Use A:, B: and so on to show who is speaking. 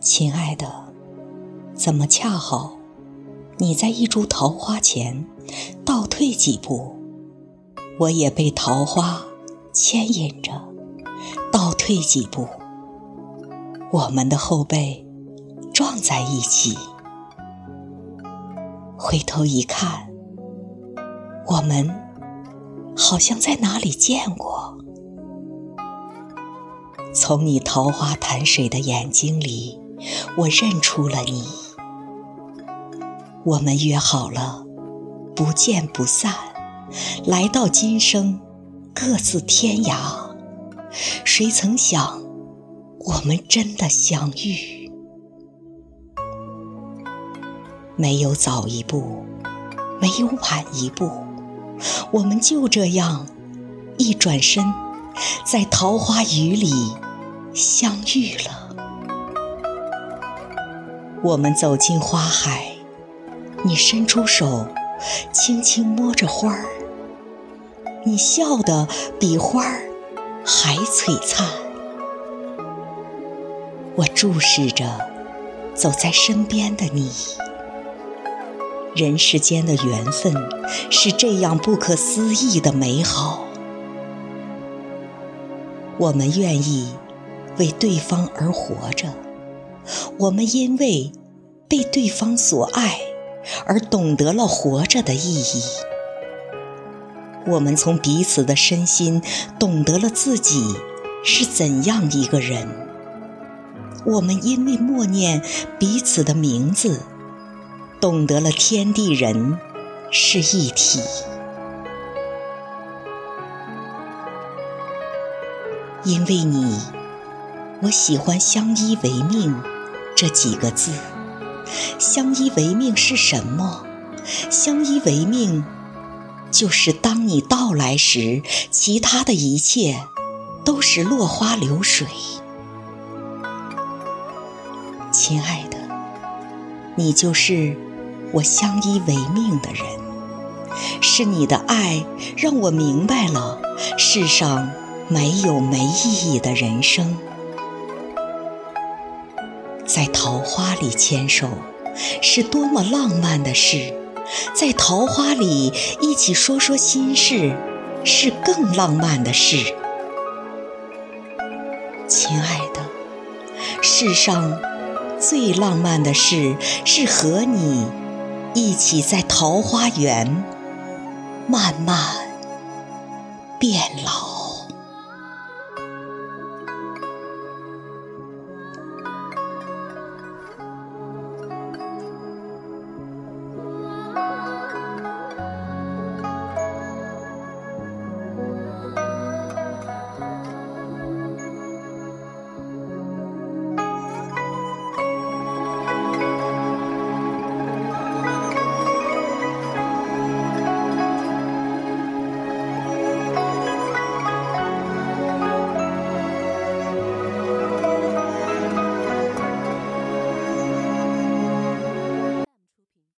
A: 亲爱的，怎么恰好你在一株桃花前倒退几步，我也被桃花牵引着倒退几步，我们的后背撞在一起。回头一看，我们好像在哪里见过。从你桃花潭水的眼睛里。我认出了你，我们约好了，不见不散。来到今生，各自天涯。谁曾想，我们真的相遇？没有早一步，没有晚一步，我们就这样一转身，在桃花雨里相遇了。我们走进花海，你伸出手，轻轻摸着花儿，你笑得比花儿还璀璨。我注视着走在身边的你，人世间的缘分是这样不可思议的美好。我们愿意为对方而活着。我们因为被对方所爱，而懂得了活着的意义。我们从彼此的身心懂得了自己是怎样一个人。我们因为默念彼此的名字，懂得了天地人是一体。因为你，我喜欢相依为命。这几个字，相依为命是什么？相依为命，就是当你到来时，其他的一切都是落花流水。亲爱的，你就是我相依为命的人，是你的爱让我明白了世上没有没意义的人生。在桃花里牵手，是多么浪漫的事；在桃花里一起说说心事，是更浪漫的事。亲爱的，世上最浪漫的事，是和你一起在桃花源慢慢变老。